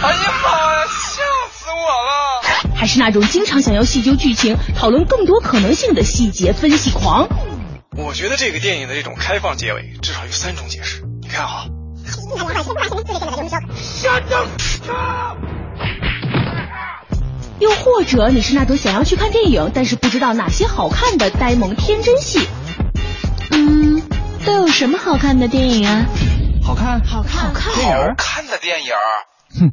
哎呀妈呀，吓死我了！还是那种经常想要细究剧情、讨论更多可能性的细节分析狂，我觉得这个电影的这种开放结尾至少有三种解释。你看啊。又或者你是那种想要去看电影，但是不知道哪些好看的呆萌天真戏。嗯，都有什么好看的电影啊？好看，好看，好看，好看的电影。哼，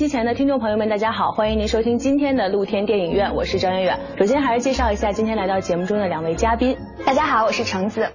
机前的听众朋友们，大家好，欢迎您收听今天的露天电影院，我是张远远。首先还是介绍一下今天来到节目中的两位嘉宾。大家好，我是橙子。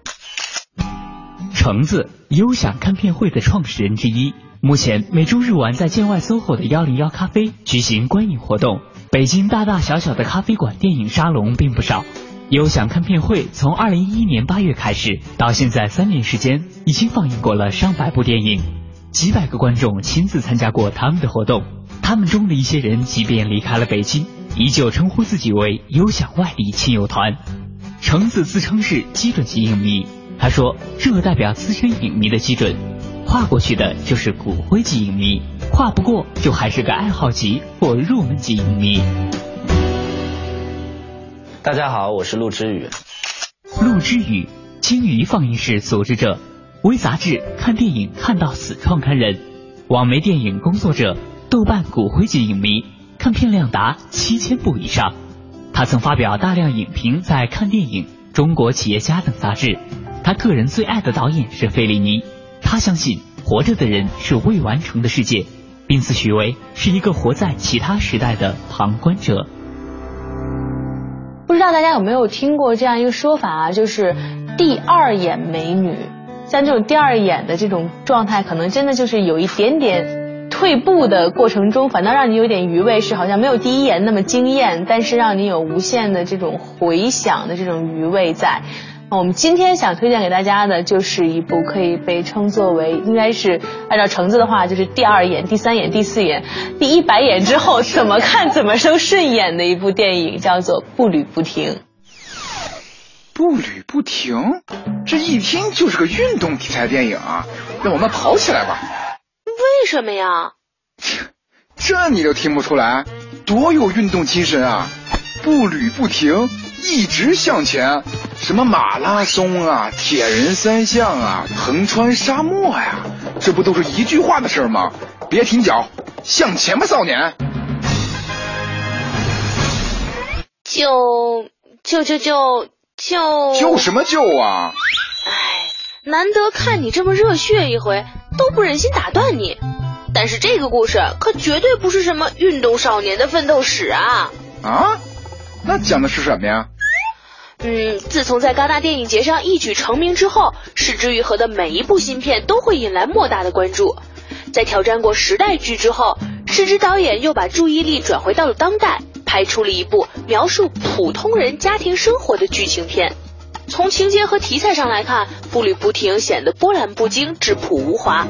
橙子，优享看片会的创始人之一。目前每周日晚在建外 SOHO 的幺零幺咖啡举行观影活动。北京大大小小的咖啡馆电影沙龙并不少。优享看片会从二零一一年八月开始，到现在三年时间，已经放映过了上百部电影，几百个观众亲自参加过他们的活动。他们中的一些人即便离开了北京，依旧称呼自己为优享外地亲友团。橙子自称是基准级影迷，他说这代表资深影迷的基准，跨过去的就是骨灰级影迷，跨不过就还是个爱好级或入门级影迷。大家好，我是陆之宇。陆之宇，鲸鱼放映室组织者，微杂志看电影看到死创刊人，网媒电影工作者，豆瓣骨灰级影迷，看片量达七千部以上。他曾发表大量影评在《看电影》《中国企业家》等杂志。他个人最爱的导演是费里尼。他相信活着的人是未完成的世界，并自诩为是一个活在其他时代的旁观者。不知道大家有没有听过这样一个说法啊，就是第二眼美女。像这种第二眼的这种状态，可能真的就是有一点点退步的过程中，反倒让你有点余味，是好像没有第一眼那么惊艳，但是让你有无限的这种回想的这种余味在。我们今天想推荐给大家的就是一部可以被称作为应该是按照橙子的话，就是第二眼、第三眼、第四眼、第一百眼之后怎么看怎么都顺眼的一部电影，叫做《步履不停》。步履不停，这一听就是个运动题材电影啊！那我们跑起来吧！为什么呀？这你都听不出来？多有运动精神啊！步履不停，一直向前。什么马拉松啊，铁人三项啊，横穿沙漠呀，这不都是一句话的事吗？别停脚，向前吧，少年！就就就就就就什么就啊？哎，难得看你这么热血一回，都不忍心打断你。但是这个故事可绝对不是什么运动少年的奋斗史啊！啊？那讲的是什么呀？嗯，自从在戛纳电影节上一举成名之后，石之愈合的每一部新片都会引来莫大的关注。在挑战过时代剧之后，石之导演又把注意力转回到了当代，拍出了一部描述普通人家庭生活的剧情片。从情节和题材上来看，《步履不停》显得波澜不惊、质朴无华。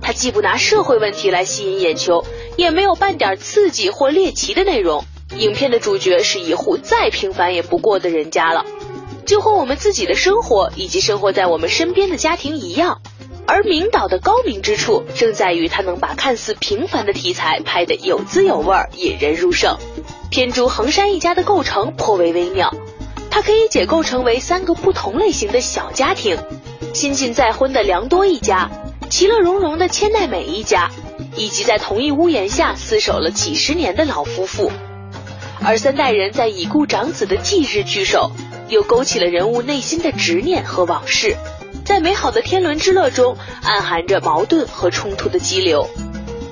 它既不拿社会问题来吸引眼球，也没有半点刺激或猎奇的内容。影片的主角是一户再平凡也不过的人家了，就和我们自己的生活以及生活在我们身边的家庭一样。而明导的高明之处，正在于他能把看似平凡的题材拍得有滋有味，引人入胜。片中横山一家的构成颇为微妙，它可以解构成为三个不同类型的小家庭。新晋再婚的良多一家，其乐融融的千代美一家，以及在同一屋檐下厮守了几十年的老夫妇。而三代人在已故长子的忌日聚首，又勾起了人物内心的执念和往事，在美好的天伦之乐中，暗含着矛盾和冲突的激流。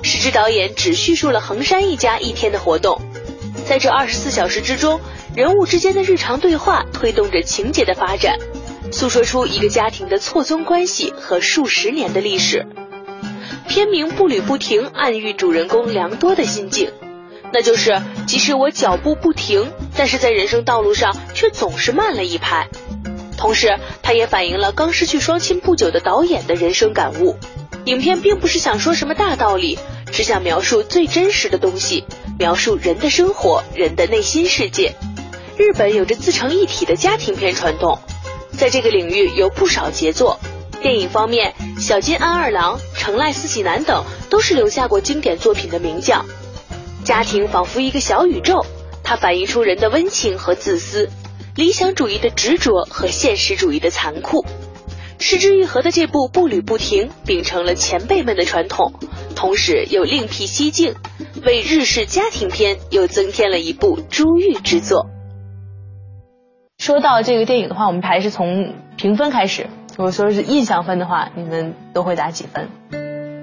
石之导演只叙述了横山一家一天的活动，在这二十四小时之中，人物之间的日常对话推动着情节的发展，诉说出一个家庭的错综关系和数十年的历史。片名步履不停，暗喻主人公良多的心境。那就是，即使我脚步不停，但是在人生道路上却总是慢了一拍。同时，它也反映了刚失去双亲不久的导演的人生感悟。影片并不是想说什么大道理，只想描述最真实的东西，描述人的生活、人的内心世界。日本有着自成一体的家庭片传统，在这个领域有不少杰作。电影方面，小津安二郎、成濑四喜男等都是留下过经典作品的名将。家庭仿佛一个小宇宙，它反映出人的温情和自私，理想主义的执着和现实主义的残酷。失之愈合的这部步履不停，秉承了前辈们的传统，同时又另辟蹊径，为日式家庭片又增添了一部珠玉之作。说到这个电影的话，我们还是从评分开始。如果说是印象分的话，你们都会打几分？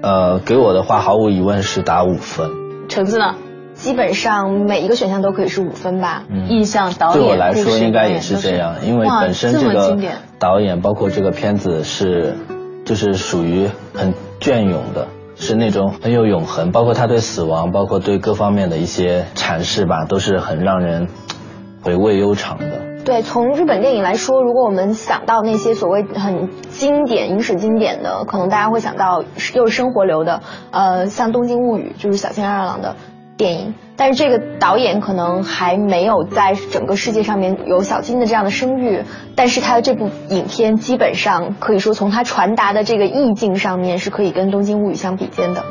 呃，给我的话，毫无疑问是打五分。橙子呢？基本上每一个选项都可以是五分吧。印象导演对我来说应该也是这样，因为本身这个导演包括这个片子是，就是属于很隽永的，是那种很有永恒，包括他对死亡，包括对各方面的一些阐释吧，都是很让人回味悠长的。对，从日本电影来说，如果我们想到那些所谓很经典、影史经典的，可能大家会想到又是生活流的，呃，像《东京物语》，就是小津安二郎的。电影，但是这个导演可能还没有在整个世界上面有小金的这样的声誉，但是他的这部影片基本上可以说从他传达的这个意境上面是可以跟《东京物语》相比肩的。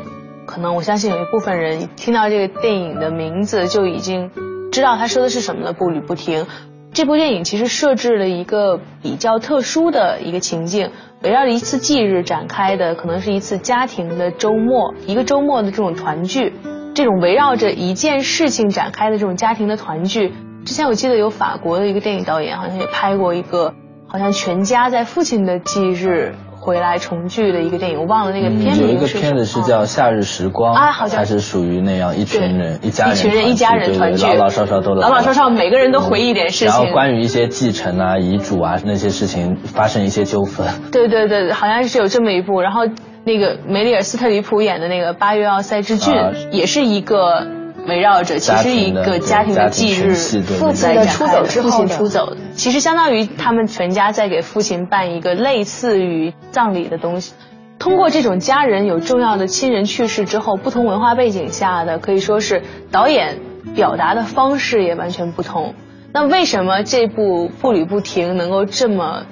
可能我相信有一部分人听到这个电影的名字就已经知道他说的是什么了。步履不停，这部电影其实设置了一个比较特殊的一个情境，围绕着一次忌日展开的，可能是一次家庭的周末，一个周末的这种团聚。这种围绕着一件事情展开的这种家庭的团聚，之前我记得有法国的一个电影导演好像也拍过一个，好像全家在父亲的忌日回来重聚的一个电影，我忘了那个片名有一个片子是叫《夏日时光》啊，好像。它是属于那样一群人一家人一群人一家人团聚，老老少少都老老少少每个人都回忆一点事情，然后关于一些继承啊、遗嘱啊那些事情发生一些纠纷。对对对，好像是有这么一部，然后。那个梅丽尔·斯特里普演的那个《八月奥赛之郡》，也是一个围绕着其实一个家庭的忌日，父亲的出走之后，父亲出走，其实相当于他们全家在给父亲办一个类似于葬礼的东西。通过这种家人有重要的亲人去世之后，不同文化背景下的可以说是导演表达的方式也完全不同。那为什么这部步履不停能够这么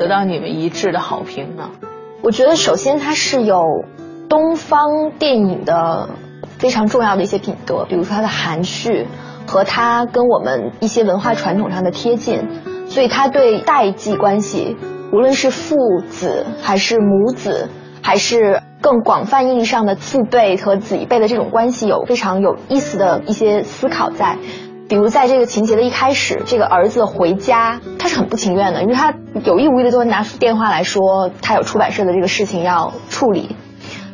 得到你们一致的好评呢？我觉得首先它是有东方电影的非常重要的一些品德，比如说它的含蓄和它跟我们一些文化传统上的贴近，所以它对代际关系，无论是父子还是母子，还是更广泛意义上的父辈和子一辈的这种关系，有非常有意思的一些思考在。比如在这个情节的一开始，这个儿子回家，他是很不情愿的，因为他有意无意的就会拿出电话来说，他有出版社的这个事情要处理。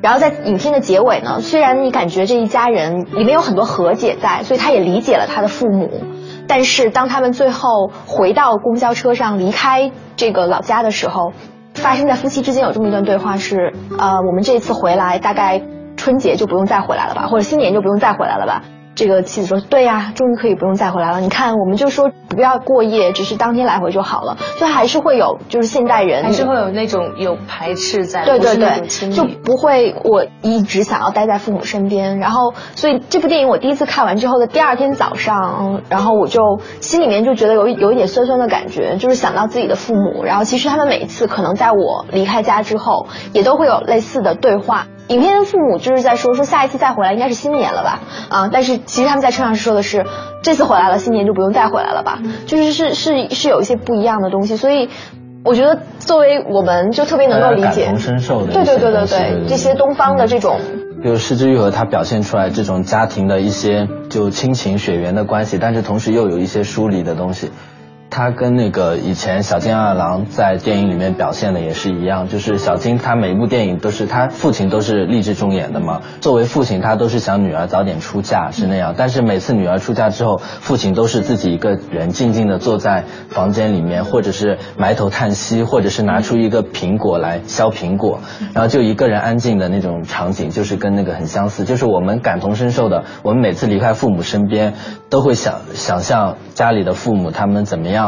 然后在影片的结尾呢，虽然你感觉这一家人里面有很多和解在，所以他也理解了他的父母，但是当他们最后回到公交车上离开这个老家的时候，发生在夫妻之间有这么一段对话是：呃，我们这次回来大概春节就不用再回来了吧，或者新年就不用再回来了吧。这个妻子说：“对呀，终于可以不用再回来了。你看，我们就说不要过夜，只是当天来回就好了。就还是会有，就是现代人还是会有那种有排斥在，对对对，就不会我一直想要待在父母身边。然后，所以这部电影我第一次看完之后的第二天早上，然后我就心里面就觉得有有一点酸酸的感觉，就是想到自己的父母。然后，其实他们每一次可能在我离开家之后，也都会有类似的对话。”影片的父母就是在说说下一次再回来应该是新年了吧啊，但是其实他们在车上是说的是这次回来了，新年就不用再回来了吧，就是是是是有一些不一样的东西，所以我觉得作为我们就特别能够理解，感同身受的，对对对对对，这些东方的这种。就是失之愈合，它表现出来这种家庭的一些就亲情血缘的关系，但是同时又有一些疏离的东西。他跟那个以前小金二郎在电影里面表现的也是一样，就是小金他每一部电影都是他父亲都是励志中演的嘛。作为父亲，他都是想女儿早点出嫁是那样，但是每次女儿出嫁之后，父亲都是自己一个人静静的坐在房间里面，或者是埋头叹息，或者是拿出一个苹果来削苹果，然后就一个人安静的那种场景，就是跟那个很相似，就是我们感同身受的。我们每次离开父母身边，都会想想象家里的父母他们怎么样。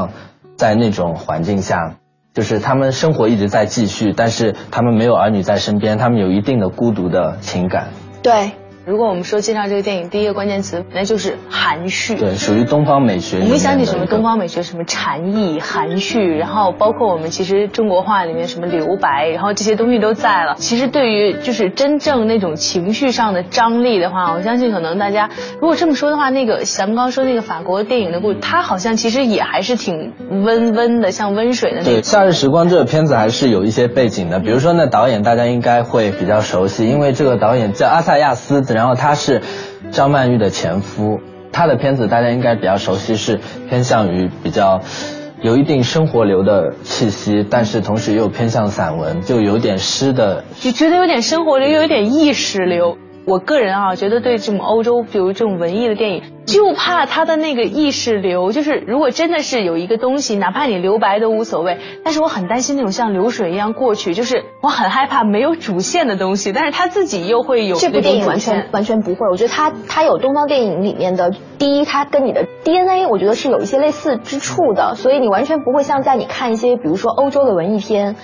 在那种环境下，就是他们生活一直在继续，但是他们没有儿女在身边，他们有一定的孤独的情感。对。如果我们说介绍这个电影，第一个关键词那就是含蓄。对，属于东方美学。我们想起什么东方美学，什么禅意、含蓄，然后包括我们其实中国画里面什么留白，然后这些东西都在了。其实对于就是真正那种情绪上的张力的话，我相信可能大家如果这么说的话，那个咱们刚刚说那个法国电影的故事，它好像其实也还是挺温温的，像温水的那种。对，《夏日时光》这个片子还是有一些背景的，比如说那导演大家应该会比较熟悉，因为这个导演叫阿萨亚斯。然后他是张曼玉的前夫，他的片子大家应该比较熟悉，是偏向于比较有一定生活流的气息，但是同时又偏向散文，就有点诗的，就觉得有点生活流，又有点意识流。我个人啊，觉得对这种欧洲，比如这种文艺的电影，就怕它的那个意识流，就是如果真的是有一个东西，哪怕你留白都无所谓，但是我很担心那种像流水一样过去，就是我很害怕没有主线的东西，但是他自己又会有这部电影完全完全不会，我觉得它它有东方电影里面的第一，它跟你的 DNA，我觉得是有一些类似之处的，所以你完全不会像在你看一些比如说欧洲的文艺片。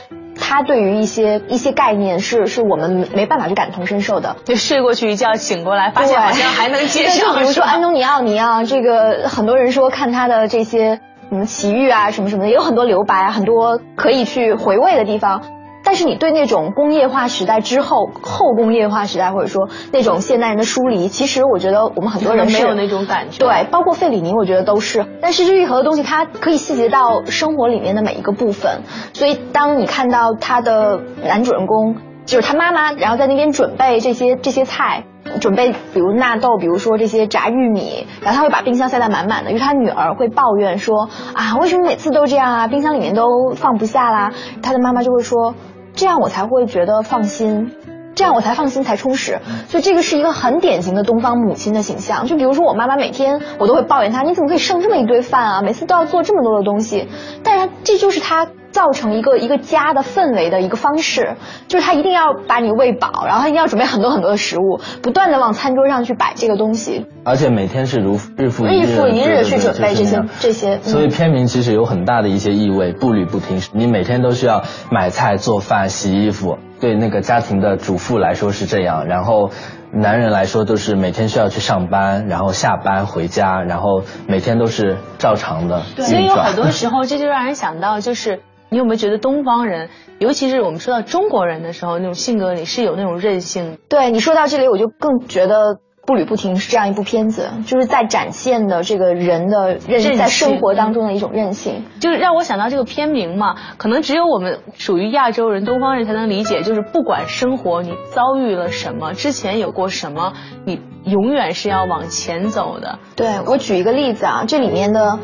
他对于一些一些概念是是我们没办法去感同身受的，就睡过去一觉醒过来，发现好像还能接受。比如说 安东尼奥尼啊，这个很多人说看他的这些什么奇遇啊什么什么的，也有很多留白，很多可以去回味的地方。但是你对那种工业化时代之后后工业化时代，或者说那种现代人的疏离，其实我觉得我们很多人没有那种感觉。对，包括费里尼，我觉得都是。但是之愈合的东西，它可以细节到生活里面的每一个部分。所以当你看到他的男主人公，就是他妈妈，然后在那边准备这些这些菜，准备比如纳豆，比如说这些炸玉米，然后他会把冰箱塞得满满的，因为他女儿会抱怨说啊，为什么每次都这样啊？冰箱里面都放不下啦。他的妈妈就会说。这样我才会觉得放心，这样我才放心才充实，所以这个是一个很典型的东方母亲的形象。就比如说我妈妈每天我都会抱怨她，你怎么可以剩这么一堆饭啊？每次都要做这么多的东西，但是这就是她。造成一个一个家的氛围的一个方式，就是他一定要把你喂饱，然后他一定要准备很多很多的食物，不断的往餐桌上去摆这个东西，而且每天是如日复日复一日去准备这些这些。所以片名其实有很大的一些意味，步履不停，你每天都需要买菜、做饭、洗衣服。对那个家庭的主妇来说是这样，然后男人来说都是每天需要去上班，然后下班回家，然后每天都是照常的。所以有很多时 候，这就让人想到就是。你有没有觉得东方人，尤其是我们说到中国人的时候，那种性格里是有那种韧性？对你说到这里，我就更觉得《步履不停》是这样一部片子，就是在展现的这个人的韧在生活当中的一种韧性。就是让我想到这个片名嘛，可能只有我们属于亚洲人、东方人才能理解，就是不管生活你遭遇了什么，之前有过什么，你永远是要往前走的。对我举一个例子啊，这里面的。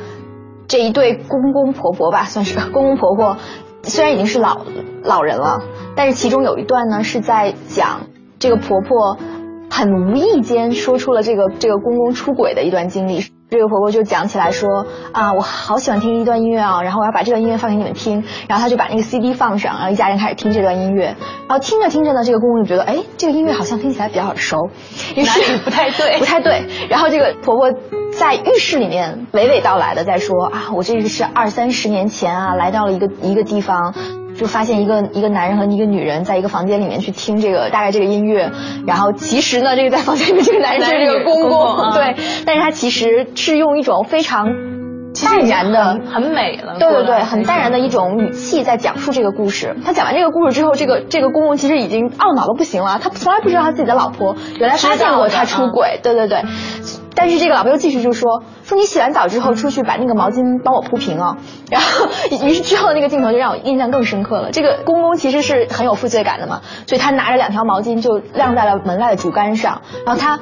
这一对公公婆婆吧，算是公公婆婆，虽然已经是老老人了，但是其中有一段呢是在讲这个婆婆很无意间说出了这个这个公公出轨的一段经历。这个婆婆就讲起来说啊，我好喜欢听一段音乐啊，然后我要把这段音乐放给你们听。然后她就把那个 CD 放上，然后一家人开始听这段音乐。然后听着听着呢，这个公公就觉得，哎，这个音乐好像听起来比较耳熟，于是不太对，不太对。然后这个婆婆在浴室里面娓娓道来的在说啊，我这个是二三十年前啊，来到了一个一个地方。就发现一个一个男人和一个女人在一个房间里面去听这个大概这个音乐，然后其实呢，这个在房间里面这个男人是这个公公，对，但是他其实是用一种非常淡然的、很美了，对对对，很淡然的一种语气在讲述这个故事。他讲完这个故事之后，这个这个公公其实已经懊恼的不行了，他从来不知道他自己的老婆原来发现过他出轨，对对对。但是这个老婆又继续就说说你洗完澡之后出去把那个毛巾帮我铺平哦。然后于是之后那个镜头就让我印象更深刻了。这个公公其实是很有负罪感的嘛，所以他拿着两条毛巾就晾在了门外的竹竿上，然后他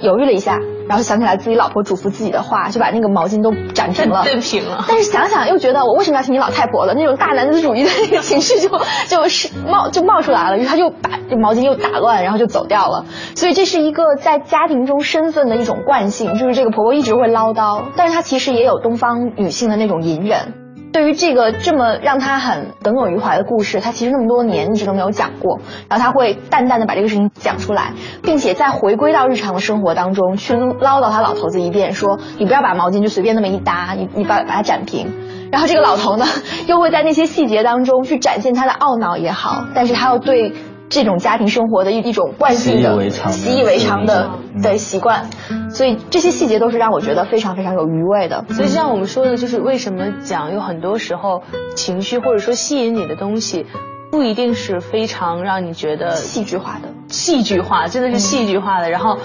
犹豫了一下。然后想起来自己老婆嘱咐自己的话，就把那个毛巾都展平了，对平了。但是想想又觉得我为什么要听你老太婆的那种大男子主义的那个情绪就就是冒就冒出来了，于是他就把这毛巾又打乱，然后就走掉了。所以这是一个在家庭中身份的一种惯性，就是这个婆婆一直会唠叨，但是她其实也有东方女性的那种隐忍。对于这个这么让他很耿耿于怀的故事，他其实那么多年一直都没有讲过，然后他会淡淡的把这个事情讲出来，并且再回归到日常的生活当中去唠叨他老头子一遍，说你不要把毛巾就随便那么一搭，你你把把它展平。然后这个老头呢，又会在那些细节当中去展现他的懊恼也好，但是他又对。这种家庭生活的一一种惯性的习以为常的的习惯，所以这些细节都是让我觉得非常非常有余味的。所以像我们说的，就是为什么讲有很多时候情绪或者说吸引你的东西，不一定是非常让你觉得戏剧化的，戏剧化真的是戏剧化的。然后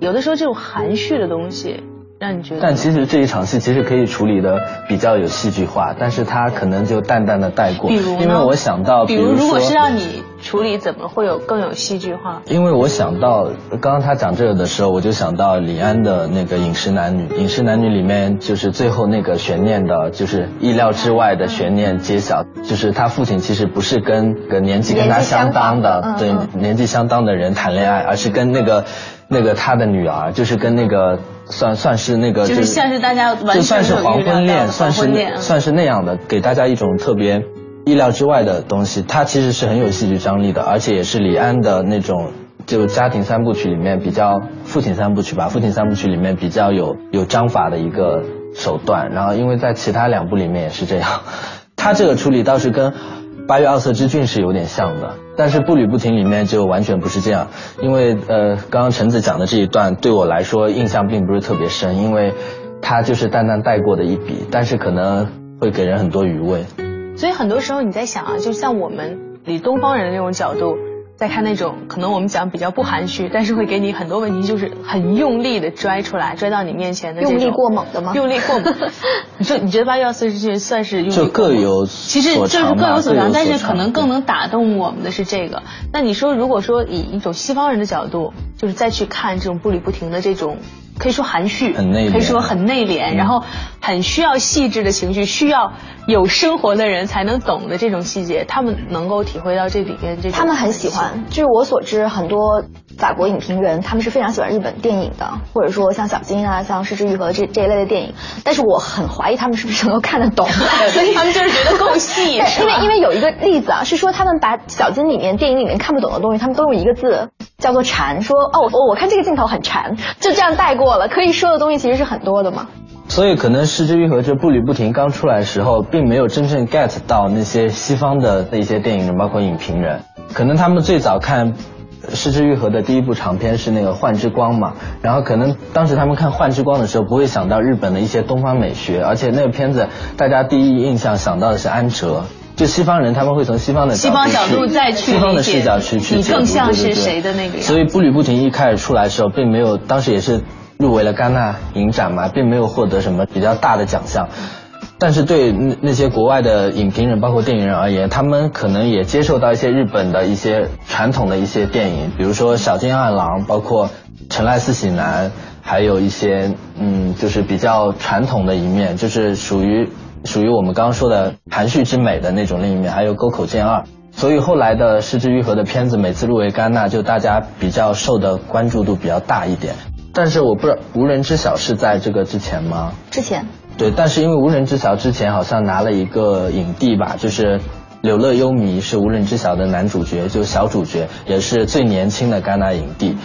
有的时候这种含蓄的东西。让你觉得，但其实这一场戏其实可以处理的比较有戏剧化，但是他可能就淡淡的带过。比如因为我想到，比如如果是让你处理，怎么会有更有戏剧化？因为我想到刚刚他讲这个的时候，我就想到李安的那个《饮食男女》，《饮食男女》里面就是最后那个悬念的，就是意料之外的悬念揭晓，就是他父亲其实不是跟个年纪跟他相当的，对年纪相当的人谈恋爱，而是跟那个那个他的女儿，就是跟那个。算算是那个，就是像是大家就算是黄昏恋，算是算是那样的，给大家一种特别意料之外的东西。它其实是很有戏剧张力的，而且也是李安的那种就家庭三部曲里面比较父亲三部曲吧，父亲三部曲里面比较有有章法的一个手段。然后因为在其他两部里面也是这样，他这个处理倒是跟。八月二色之郡是有点像的，但是步履不停里面就完全不是这样，因为呃，刚刚橙子讲的这一段对我来说印象并不是特别深，因为它就是淡淡带过的一笔，但是可能会给人很多余味。所以很多时候你在想啊，就像我们以东方人的那种角度。再看那种可能我们讲比较不含蓄，但是会给你很多问题，就是很用力的拽出来，拽到你面前的用力过猛的吗？用力过猛。你说你觉得八月二十这算是用力？就各有其实就是各有所长，但是可能更能打动我们的是这个。那你说如果说以一种西方人的角度，就是再去看这种步履不停的这种。可以说含蓄，可以说很内敛，然后很需要细致的情绪，需要有生活的人才能懂的这种细节，他们能够体会到这里面这种。他们很喜欢。据我所知，很多法国影评人他们是非常喜欢日本电影的，或者说像小金啊、像失之愈合这这一类的电影。但是我很怀疑他们是不是能够看得懂，所以他们就是觉得够细。因为因为有一个例子啊，是说他们把小金里面电影里面看不懂的东西，他们都用一个字叫做馋，说哦我我看这个镜头很馋，就这样带过。了，可以说的东西其实是很多的嘛。所以可能《失之愈合》这步履不停刚出来的时候，并没有真正 get 到那些西方的那些电影人，包括影评人。可能他们最早看《失之愈合》的第一部长片是那个《幻之光》嘛，然后可能当时他们看《幻之光》的时候，不会想到日本的一些东方美学，而且那个片子大家第一印象想到的是安哲。就西方人他们会从西方的西方角度再去西方的视角去去你更像是谁的那个？所以步履不停一开始出来的时候，并没有当时也是。入围了戛纳影展嘛，并没有获得什么比较大的奖项，但是对那那些国外的影评人，包括电影人而言，他们可能也接受到一些日本的一些传统的一些电影，比如说小津二郎，包括成濑四喜男，还有一些嗯，就是比较传统的一面，就是属于属于我们刚刚说的含蓄之美的那种另一面，还有沟口健二，所以后来的失之愈合的片子每次入围戛纳，就大家比较受的关注度比较大一点。但是我不知道无人知晓是在这个之前吗？之前。对，但是因为无人知晓之前好像拿了一个影帝吧，就是《柳乐优弥》是无人知晓的男主角，就小主角，也是最年轻的戛纳影帝。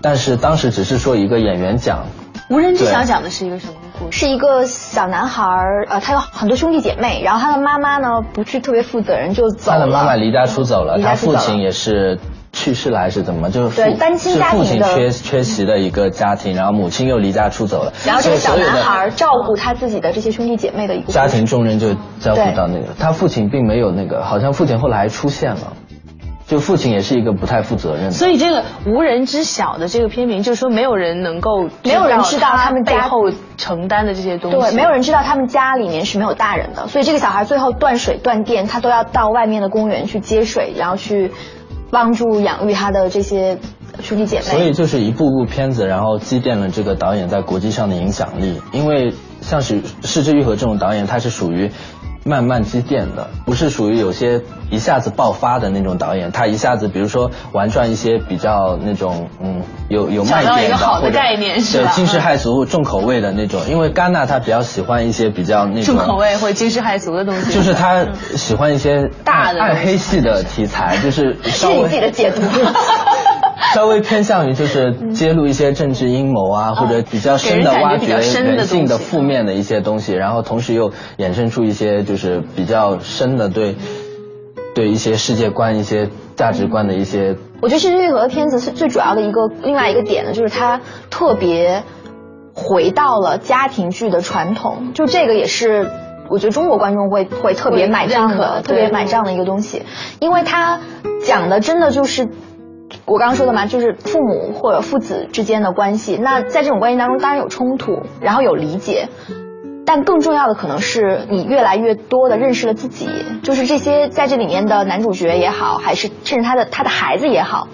但是当时只是说一个演员奖。无人知晓讲的是一个什么故事？是一个小男孩儿，呃，他有很多兄弟姐妹，然后他的妈妈呢不是特别负责任，就走了。他的妈妈离家出走了，他父亲也是。去世了还是怎么？就是对单亲家庭是父亲缺缺席的一个家庭，然后母亲又离家出走了。然后这个小男孩照顾他自己的这些兄弟姐妹的一个家庭重任就交付到那个他父亲并没有那个，好像父亲后来还出现了。就父亲也是一个不太负责任的。所以这个无人知晓的这个片名，就是说没有人能够，没有人知道他们背后承担的这些东西。对，没有人知道他们家里面是没有大人的，所以这个小孩最后断水断电，他都要到外面的公园去接水，然后去帮助养育他的这些。兄弟姐妹，所以就是一部部片子，然后积淀了这个导演在国际上的影响力。因为像是失之愈合这种导演，他是属于慢慢积淀的，不是属于有些一下子爆发的那种导演。他一下子，比如说玩转一些比较那种嗯有有卖点的或者对惊世骇俗重口味的那种。因为戛纳他比较喜欢一些比较那种重口味或惊世骇俗的东西，就是他喜欢一些大的暗黑系的题材，就是是你自己的解读。稍微偏向于就是揭露一些政治阴谋啊，或者比较深的挖掘人性的负面的一些东西，然后同时又衍生出一些就是比较深的对对一些世界观、一些价值观的一些。我觉得《失之愈合》的片子是最主要的一个另外一个点呢，就是它特别回到了家庭剧的传统，就这个也是我觉得中国观众会会特别买账的，特别买账的一个东西，因为它讲的真的就是。我刚刚说的嘛，就是父母或者父子之间的关系。那在这种关系当中，当然有冲突，然后有理解，但更重要的可能是你越来越多的认识了自己。就是这些在这里面的男主角也好，还是甚至他的他的孩子也好，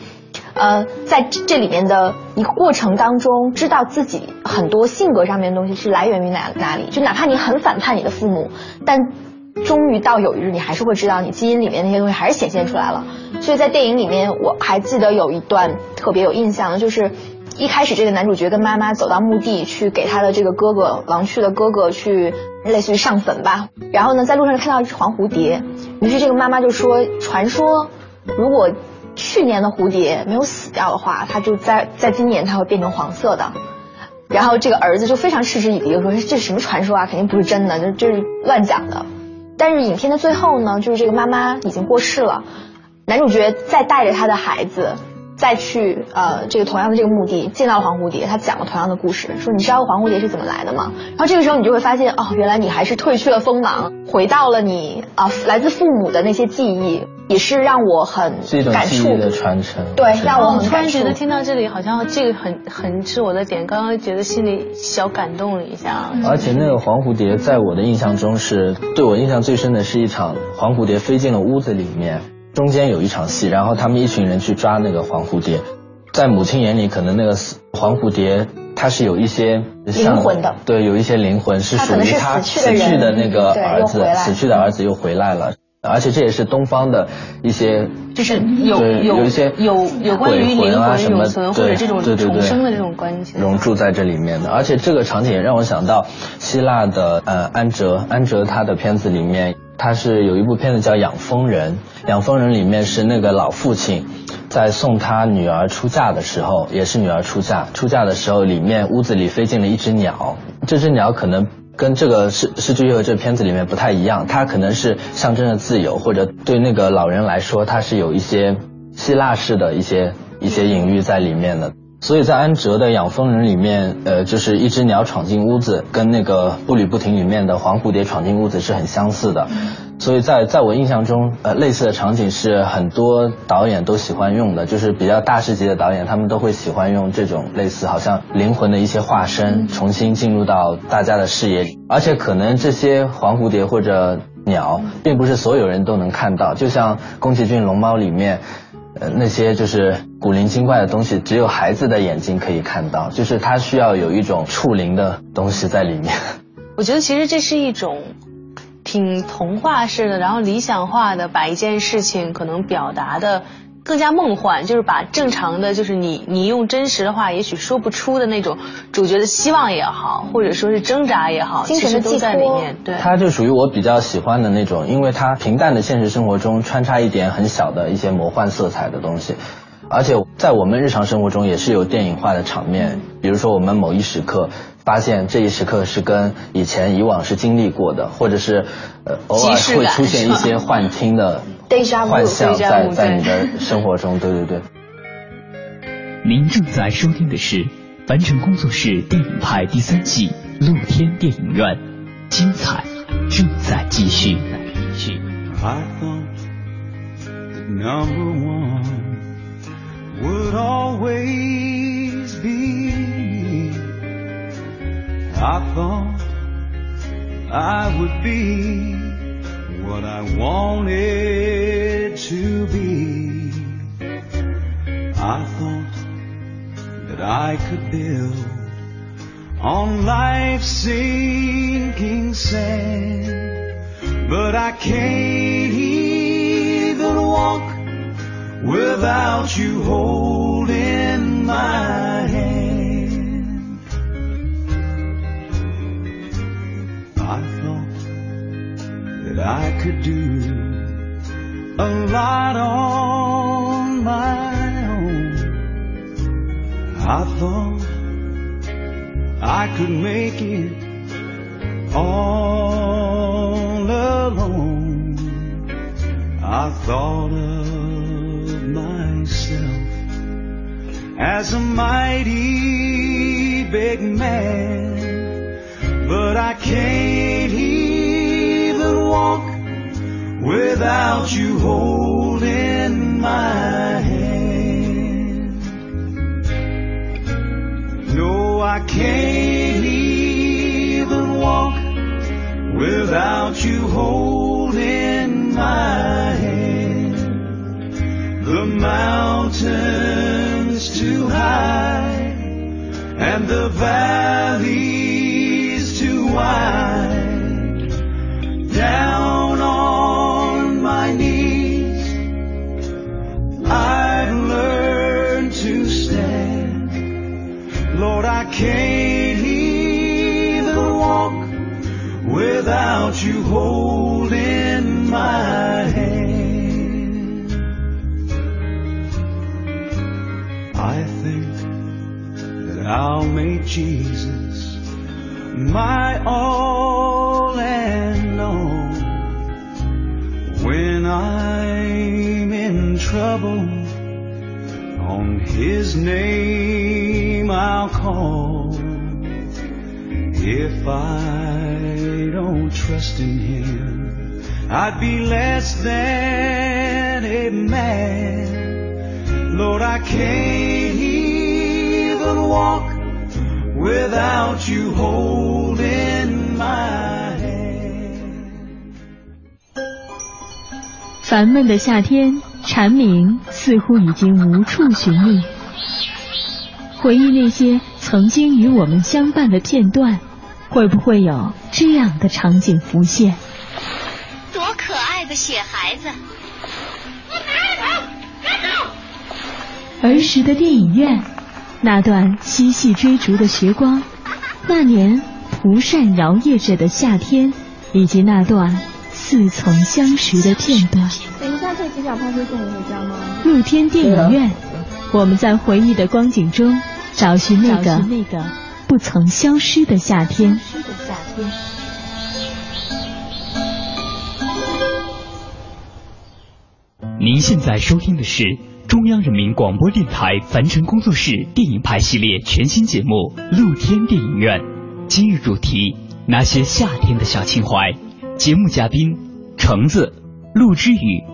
呃，在这里面的一个过程当中，知道自己很多性格上面的东西是来源于哪哪里。就哪怕你很反叛你的父母，但。终于到有一日，你还是会知道，你基因里面那些东西还是显现出来了。所以在电影里面，我还记得有一段特别有印象的，就是一开始这个男主角跟妈妈走到墓地去给他的这个哥哥亡去的哥哥去类似于上坟吧。然后呢，在路上看到一只黄蝴蝶，于是这个妈妈就说：“传说如果去年的蝴蝶没有死掉的话，它就在在今年它会变成黄色的。”然后这个儿子就非常嗤之以鼻的说：“这是什么传说啊？肯定不是真的，就就是乱讲的。”但是影片的最后呢，就是这个妈妈已经过世了，男主角再带着他的孩子再去呃这个同样的这个墓地，见到了黄蝴蝶，他讲了同样的故事，说你知道黄蝴蝶是怎么来的吗？然后这个时候你就会发现哦，原来你还是褪去了锋芒，回到了你啊来自父母的那些记忆。也是让我很感触的传承，对，让我很突然觉得听到这里，好像这个很很是我的点。刚刚觉得心里小感动了一下。而且那个黄蝴蝶，在我的印象中是对我印象最深的是一场黄蝴蝶飞进了屋子里面，中间有一场戏，然后他们一群人去抓那个黄蝴蝶，在母亲眼里，可能那个黄蝴蝶它是有一些灵魂的，对，有一些灵魂是属于他死去的那个儿子，死去的儿子又回来了。而且这也是东方的一些，就是有有一些有有关于灵魂永存或者这种重生的这种关系融入在这里面的。而且这个场景也让我想到希腊的呃安哲，安哲他的片子里面，他是有一部片子叫《养蜂人》，《养蜂人》里面是那个老父亲在送他女儿出嫁的时候，也是女儿出嫁，出嫁的时候里面屋子里飞进了一只鸟，这只鸟可能。跟这个《失失之愈合》这片子里面不太一样，它可能是象征着自由，或者对那个老人来说，它是有一些希腊式的一些一些隐喻在里面的。所以在安哲的《养蜂人》里面，呃，就是一只鸟闯进屋子，跟那个《步履不停》里面的黄蝴蝶闯进屋子是很相似的。所以在在我印象中，呃，类似的场景是很多导演都喜欢用的，就是比较大师级的导演，他们都会喜欢用这种类似好像灵魂的一些化身，重新进入到大家的视野里。而且可能这些黄蝴蝶或者鸟，并不是所有人都能看到，就像宫崎骏《龙猫》里面。呃，那些就是古灵精怪的东西，只有孩子的眼睛可以看到，就是他需要有一种触灵的东西在里面。我觉得其实这是一种挺童话式的，然后理想化的，把一件事情可能表达的。更加梦幻，就是把正常的，就是你你用真实的话，也许说不出的那种主角的希望也好，或者说是挣扎也好，其实都在里面。对，它就属于我比较喜欢的那种，因为它平淡的现实生活中穿插一点很小的一些魔幻色彩的东西。而且在我们日常生活中也是有电影化的场面，比如说我们某一时刻发现这一时刻是跟以前以往是经历过的，或者是呃偶尔会出现一些幻听的 幻象在在你的生活中，对对对。您正在收听的是凡尘工作室电影派第三季露天电影院，精彩正在继续。number one would always I thought I would be what I wanted to be. I thought that I could build on life's sinking sand, but I can't even walk without you holding my could do a lot on my own. I thought I could make it all alone. I thought of myself as a mighty big man, but I can't without you holding my hand. No, I can't even walk without you holding my hand. The mountains too high and the valleys too wide. Down Lord, I can't even walk without you holding my hand. I think that I'll make Jesus my all and all when I'm in trouble. On his name I'll call. If I don't trust in him, I'd be less than a man. Lord, I can't even walk without you holding my hand. 烦闷的夏天，蝉鸣似乎已经无处寻觅。回忆那些曾经与我们相伴的片段，会不会有这样的场景浮现？多可爱的雪孩子！儿时的电影院，那段嬉戏追逐的时光，那年蒲扇摇曳着的夏天，以及那段似曾相识的片段。等一下，这几秒他会送我回家吗？露天电影院，我们在回忆的光景中找寻那个那个不曾消失的夏天。您现在收听的是中央人民广播电台凡尘工作室电影派系列全新节目《露天电影院》，今日主题：那些夏天的小情怀。节目嘉宾：橙子、陆之宇。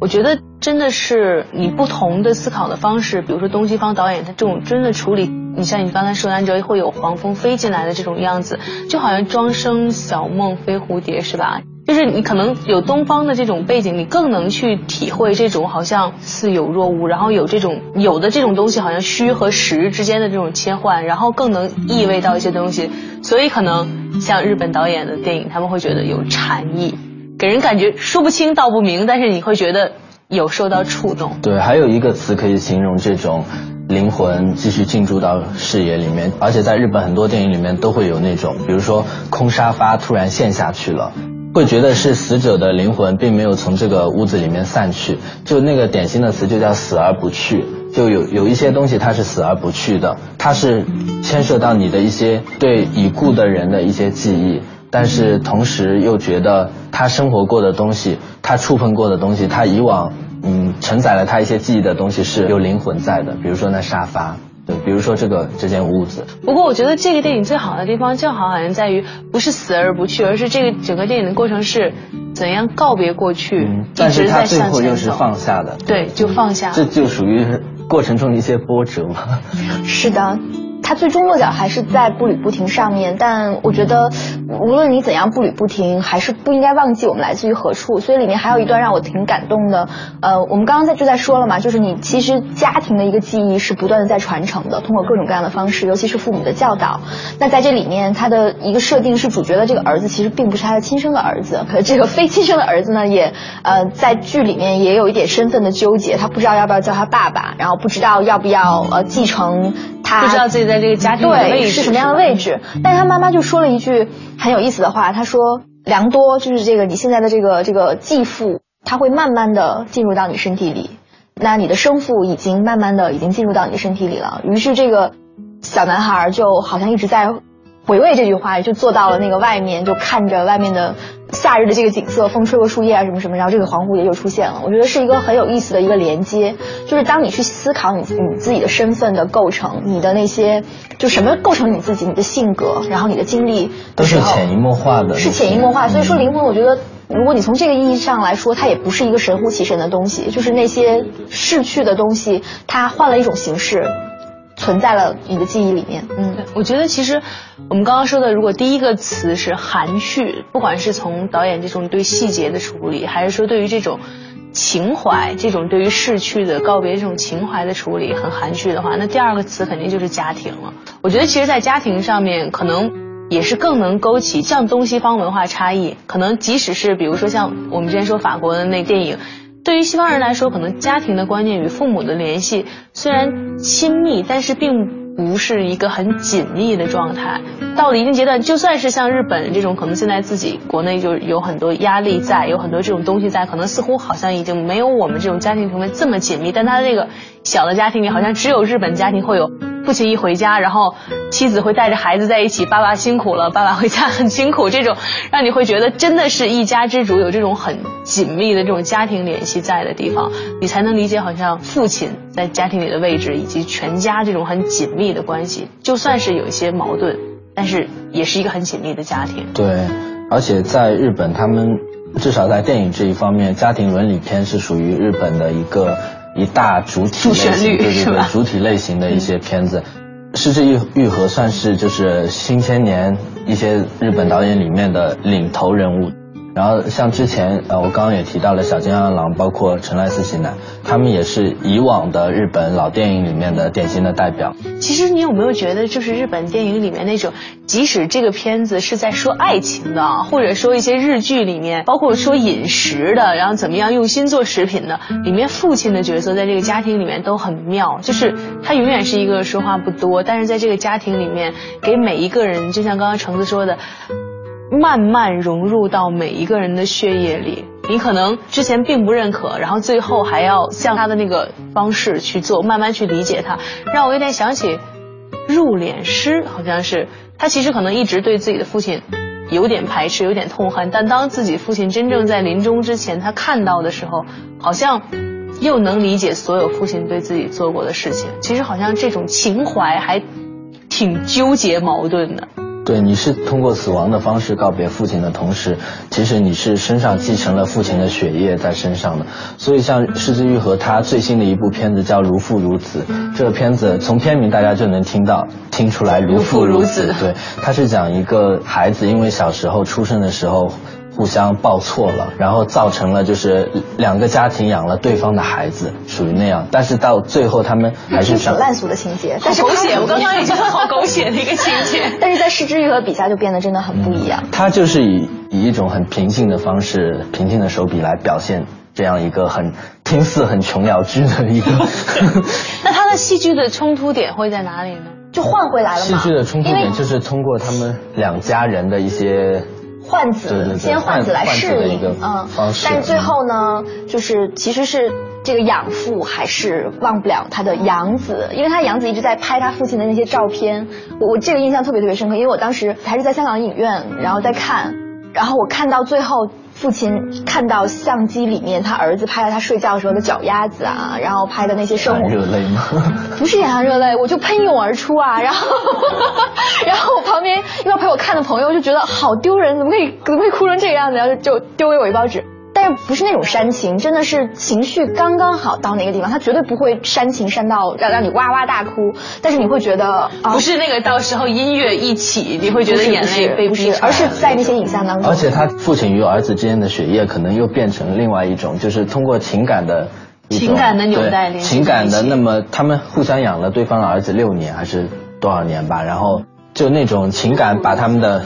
我觉得真的是你不同的思考的方式，比如说东西方导演他这种真的处理，你像你刚才说，安哲会有黄蜂飞进来的这种样子，就好像庄生晓梦飞蝴蝶是吧？就是你可能有东方的这种背景，你更能去体会这种好像似有若无，然后有这种有的这种东西好像虚和实之间的这种切换，然后更能意味到一些东西。所以可能像日本导演的电影，他们会觉得有禅意，给人感觉说不清道不明，但是你会觉得有受到触动。对，还有一个词可以形容这种灵魂继续进驻到视野里面，而且在日本很多电影里面都会有那种，比如说空沙发突然陷下去了。会觉得是死者的灵魂并没有从这个屋子里面散去，就那个典型的词就叫死而不去，就有有一些东西它是死而不去的，它是牵涉到你的一些对已故的人的一些记忆，但是同时又觉得他生活过的东西，他触碰过的东西，他以往嗯承载了他一些记忆的东西是有灵魂在的，比如说那沙发，对，比如说这个这间屋子。不过我觉得这个电影最好的地方，正好好像在于不是死而不去，而是这个整个电影的过程是怎样告别过去，但是他最后又是放下的。对，就放下。这就属于过程中的一些波折嘛。是的。他最终落脚还是在步履不停上面，但我觉得无论你怎样步履不停，还是不应该忘记我们来自于何处。所以里面还有一段让我挺感动的。呃，我们刚刚在就在说了嘛，就是你其实家庭的一个记忆是不断的在传承的，通过各种各样的方式，尤其是父母的教导。那在这里面，他的一个设定是主角的这个儿子其实并不是他的亲生的儿子，可这个非亲生的儿子呢，也呃在剧里面也有一点身份的纠结，他不知道要不要叫他爸爸，然后不知道要不要呃继承他。不知道自己在这个家庭的位置是什么样的位置，但是他妈妈就说了一句很有意思的话，他说良多就是这个你现在的这个这个继父，他会慢慢的进入到你身体里，那你的生父已经慢慢的已经进入到你的身体里了，于是这个小男孩就好像一直在。回味这句话，就坐到了那个外面，就看着外面的夏日的这个景色，风吹过树叶啊什么什么，然后这个黄蝴蝶就出现了。我觉得是一个很有意思的一个连接，就是当你去思考你你自己的身份的构成，你的那些就什么构成你自己，你的性格，然后你的经历，都是潜移默化的，是潜移默化。所以说灵魂，我觉得如果你从这个意义上来说，它也不是一个神乎其神的东西，就是那些逝去的东西，它换了一种形式。存在了你的记忆里面。嗯，我觉得其实我们刚刚说的，如果第一个词是含蓄，不管是从导演这种对细节的处理，还是说对于这种情怀，这种对于逝去的告别这种情怀的处理很含蓄的话，那第二个词肯定就是家庭了。我觉得其实，在家庭上面，可能也是更能勾起像东西方文化差异。可能即使是比如说像我们之前说法国的那电影。对于西方人来说，可能家庭的观念与父母的联系虽然亲密，但是并不是一个很紧密的状态。到了一定阶段，就算是像日本这种，可能现在自己国内就有很多压力在，有很多这种东西在，可能似乎好像已经没有我们这种家庭成分这么紧密。但他的这个小的家庭里，好像只有日本家庭会有。父亲一回家，然后妻子会带着孩子在一起，爸爸辛苦了，爸爸回家很辛苦，这种让你会觉得真的是一家之主，有这种很紧密的这种家庭联系在的地方，你才能理解好像父亲在家庭里的位置，以及全家这种很紧密的关系。就算是有一些矛盾，但是也是一个很紧密的家庭。对，而且在日本，他们至少在电影这一方面，家庭伦理片是属于日本的一个。一大主体类型，对对对，主体类型的一些片子，《失之愈愈合》算是就是新千年一些日本导演里面的领头人物。然后像之前呃，我刚刚也提到了小津安郎，包括陈赖斯喜男，他们也是以往的日本老电影里面的典型的代表。其实你有没有觉得，就是日本电影里面那种，即使这个片子是在说爱情的，或者说一些日剧里面，包括说饮食的，然后怎么样用心做食品的，里面父亲的角色在这个家庭里面都很妙，就是他永远是一个说话不多，但是在这个家庭里面给每一个人，就像刚刚橙子说的。慢慢融入到每一个人的血液里，你可能之前并不认可，然后最后还要像他的那个方式去做，慢慢去理解他，让我有点想起入殓师，好像是他其实可能一直对自己的父亲有点排斥，有点痛恨，但当自己父亲真正在临终之前，他看到的时候，好像又能理解所有父亲对自己做过的事情。其实好像这种情怀还挺纠结矛盾的。对，你是通过死亡的方式告别父亲的同时，其实你是身上继承了父亲的血液在身上的。所以像失之愈合他最新的一部片子叫《如父如子》，这个片子从片名大家就能听到听出来如父如子。对，他是讲一个孩子因为小时候出生的时候。互相报错了，然后造成了就是两个家庭养了对方的孩子，属于那样。但是到最后他们还是挺烂俗的情节，但是狗血。我刚刚也觉得好狗血的一个情节。但是在失之愈合笔下就变得真的很不一样。他就是以以一种很平静的方式，平静的手笔来表现这样一个很听似很琼瑶剧的一个。那他的戏剧的冲突点会在哪里呢？就换回来了戏剧的冲突点就是通过他们两家人的一些。换子，先换子来适应，嗯，但是最后呢，就是其实是这个养父还是忘不了他的养子，因为他养子一直在拍他父亲的那些照片，我我这个印象特别特别深刻，因为我当时还是在香港影院，然后在看，然后我看到最后。父亲看到相机里面他儿子拍了他睡觉时候的脚丫子啊，然后拍的那些生活，热泪吗？不是眼含热泪，我就喷涌而出啊！然后，然后我旁边一个陪我看的朋友就觉得好丢人，怎么可以怎么可以哭成这个样子？然后就丢给我一包纸。但是不是那种煽情，真的是情绪刚刚好到那个地方，他绝对不会煽情煽到让让你哇哇大哭。但是你会觉得 不是那个到时候音乐一起，你会觉得眼泪被逼而是在那些影像当中。而且他父亲与儿子之间的血液可能又变成另外一种，就是通过情感的情感的纽带情感的。那么他们互相养了对方的儿子六年还是多少年吧，然后就那种情感把他们的。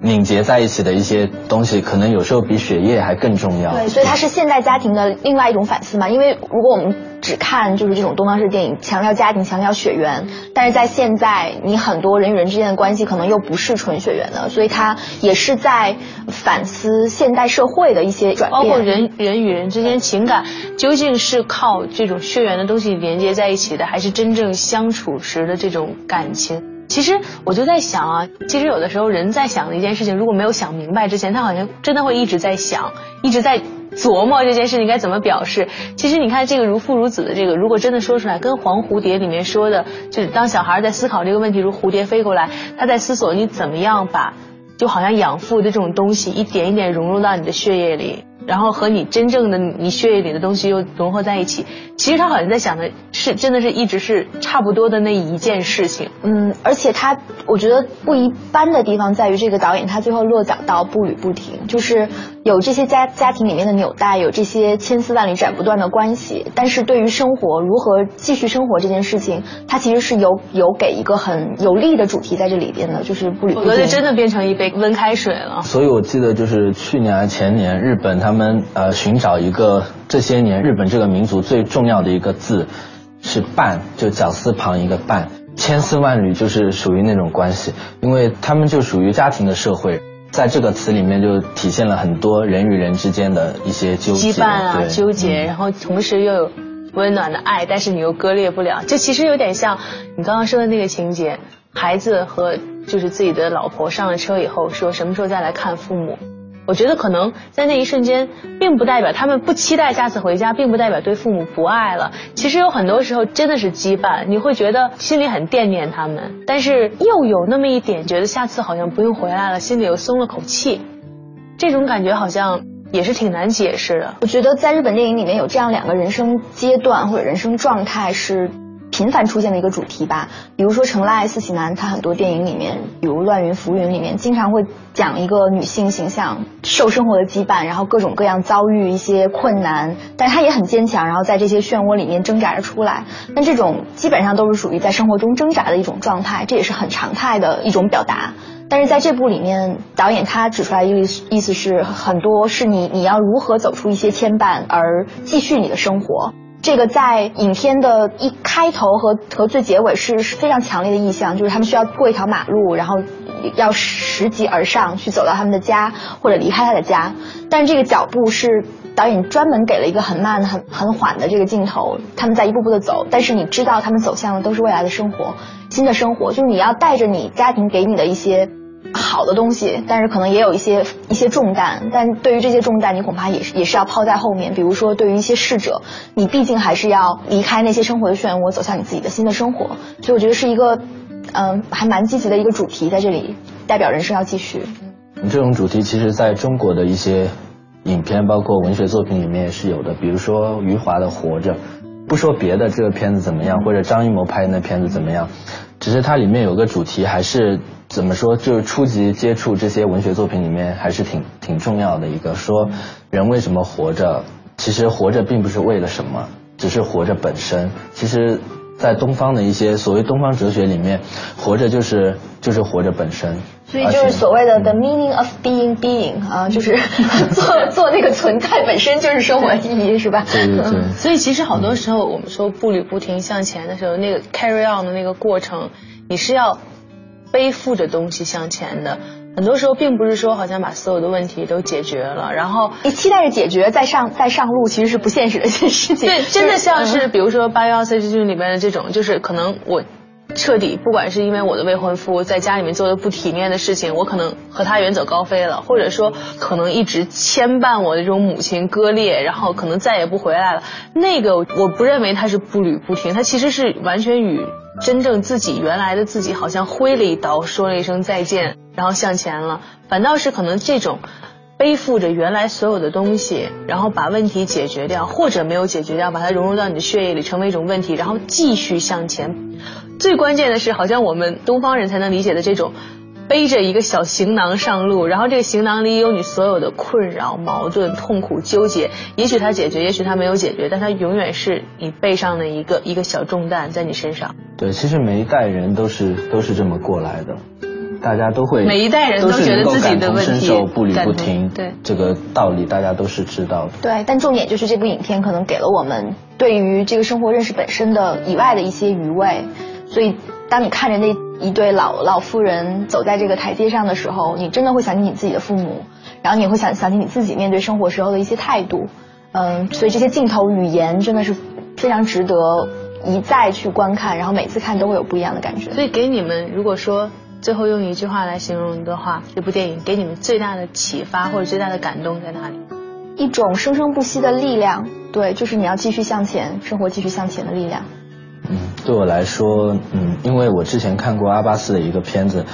凝结在一起的一些东西，可能有时候比血液还更重要。对，所以它是现代家庭的另外一种反思嘛。因为如果我们只看就是这种东方式电影，强调家庭，强调血缘，但是在现在，你很多人与人之间的关系可能又不是纯血缘的，所以它也是在反思现代社会的一些转变。包括人人与人之间情感究竟是靠这种血缘的东西连接在一起的，还是真正相处时的这种感情？其实我就在想啊，其实有的时候人在想的一件事情，如果没有想明白之前，他好像真的会一直在想，一直在琢磨这件事情该怎么表示。其实你看这个如父如子的这个，如果真的说出来，跟《黄蝴蝶》里面说的，就是当小孩在思考这个问题，如蝴蝶飞过来，他在思索你怎么样把，就好像养父的这种东西一点一点融入到你的血液里。然后和你真正的你血液里的东西又融合在一起，其实他好像在想的是，真的是一直是差不多的那一件事情。嗯，而且他我觉得不一般的地方在于这个导演他最后落脚到步履不停，就是有这些家家庭里面的纽带，有这些千丝万缕斩不断的关系，但是对于生活如何继续生活这件事情，他其实是有有给一个很有力的主题在这里边的，就是步履不停。我觉得真的变成一杯温开水了。所以我记得就是去年还前年日本他。们呃寻找一个这些年日本这个民族最重要的一个字是伴，就绞丝旁一个伴，千丝万缕就是属于那种关系，因为他们就属于家庭的社会，在这个词里面就体现了很多人与人之间的一些纠结、羁绊啊、纠结，然后同时又有温暖的爱，但是你又割裂不了，就其实有点像你刚刚说的那个情节，孩子和就是自己的老婆上了车以后说什么时候再来看父母。我觉得可能在那一瞬间，并不代表他们不期待下次回家，并不代表对父母不爱了。其实有很多时候真的是羁绊，你会觉得心里很惦念他们，但是又有那么一点觉得下次好像不用回来了，心里又松了口气。这种感觉好像也是挺难解释的。我觉得在日本电影里面有这样两个人生阶段或者人生状态是。频繁出现的一个主题吧，比如说《成濑四喜男》，他很多电影里面，比如《乱云浮云》里面，经常会讲一个女性形象受生活的羁绊，然后各种各样遭遇一些困难，但是她也很坚强，然后在这些漩涡里面挣扎着出来。那这种基本上都是属于在生活中挣扎的一种状态，这也是很常态的一种表达。但是在这部里面，导演他指出来一个意思是，很多是你你要如何走出一些牵绊，而继续你的生活。这个在影片的一开头和和最结尾是是非常强烈的意象，就是他们需要过一条马路，然后要拾级而上去走到他们的家或者离开他的家，但是这个脚步是导演专门给了一个很慢很很缓的这个镜头，他们在一步步的走，但是你知道他们走向的都是未来的生活，新的生活，就是你要带着你家庭给你的一些。好的东西，但是可能也有一些一些重担，但对于这些重担，你恐怕也是也是要抛在后面。比如说，对于一些逝者，你毕竟还是要离开那些生活的漩涡，走向你自己的新的生活。所以我觉得是一个，嗯，还蛮积极的一个主题在这里，代表人生要继续。这种主题其实在中国的一些影片，包括文学作品里面也是有的。比如说余华的《活着》，不说别的，这个片子怎么样，或者张艺谋拍的那片子怎么样，只是它里面有个主题还是。怎么说？就是初级接触这些文学作品里面，还是挺挺重要的一个。说人为什么活着？其实活着并不是为了什么，只是活着本身。其实，在东方的一些所谓东方哲学里面，活着就是就是活着本身。所以就是所谓的 the meaning of being being 啊，就是做做那个存在本身就是生活意义，是吧？对对对。所以其实好多时候我们说步履不停向前的时候，那个 carry on 的那个过程，你是要。背负着东西向前的，很多时候并不是说好像把所有的问题都解决了，然后你期待着解决再上再上路，其实是不现实的一件事情。对，真的像是比如说八幺幺 C G 里面的这种，就是可能我彻底，不管是因为我的未婚夫在家里面做的不体面的事情，我可能和他远走高飞了，或者说可能一直牵绊我的这种母亲割裂，然后可能再也不回来了。那个我不认为他是步履不停，他其实是完全与真正自己原来的自己好像挥了一刀，说了一声再见，然后向前了。反倒是可能这种。背负着原来所有的东西，然后把问题解决掉，或者没有解决掉，把它融入到你的血液里，成为一种问题，然后继续向前。最关键的是，好像我们东方人才能理解的这种，背着一个小行囊上路，然后这个行囊里有你所有的困扰、矛盾、痛苦、纠结。也许它解决，也许它没有解决，但它永远是你背上的一个一个小重担在你身上。对，其实每一代人都是都是这么过来的。大家都会，每一代人都觉得自己的问题，步履不停，对这个道理大家都是知道的。对，但重点就是这部影片可能给了我们对于这个生活认识本身的以外的一些余味，所以当你看着那一对老老妇人走在这个台阶上的时候，你真的会想起你自己的父母，然后你会想想起你自己面对生活时候的一些态度，嗯，所以这些镜头语言真的是非常值得一再去观看，然后每次看都会有不一样的感觉。所以给你们如果说。最后用一句话来形容的话，这部电影给你们最大的启发或者最大的感动在哪里？一种生生不息的力量，对，就是你要继续向前，生活继续向前的力量。嗯，对我来说，嗯，因为我之前看过阿巴斯的一个片子，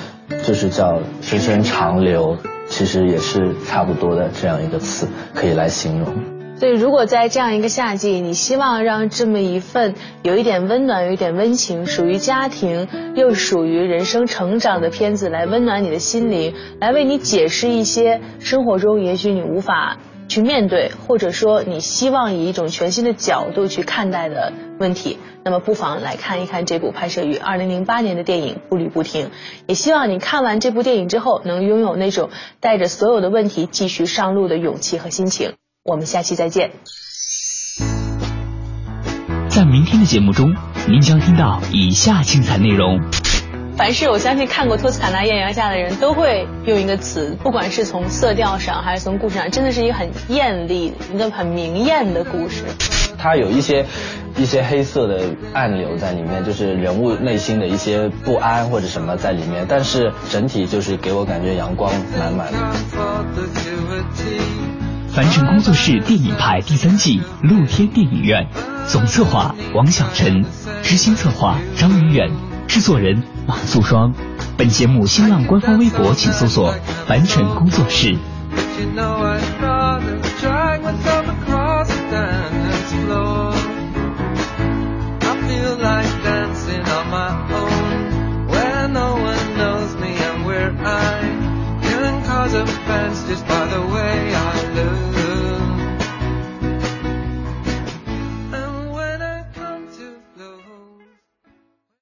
就是叫《深深长流》，其实也是差不多的这样一个词，可以来形容。所以，如果在这样一个夏季，你希望让这么一份有一点温暖、有一点温情、属于家庭又属于人生成长的片子来温暖你的心灵，来为你解释一些生活中也许你无法去面对，或者说你希望以一种全新的角度去看待的问题，那么不妨来看一看这部拍摄于二零零八年的电影《步履不停》。也希望你看完这部电影之后，能拥有那种带着所有的问题继续上路的勇气和心情。我们下期再见。在明天的节目中，您将听到以下精彩内容。凡是我相信看过《托斯卡纳艳阳下》的人都会用一个词，不管是从色调上还是从故事上，真的是一个很艳丽、一个很明艳的故事。它有一些一些黑色的暗流在里面，就是人物内心的一些不安或者什么在里面，但是整体就是给我感觉阳光满满的。凡尘工作室电影派第三季露天电影院，总策划王小晨，执行策划张远远，制作人马素双。本节目新浪官方微博请搜索凡尘工作室。Just by the way I look.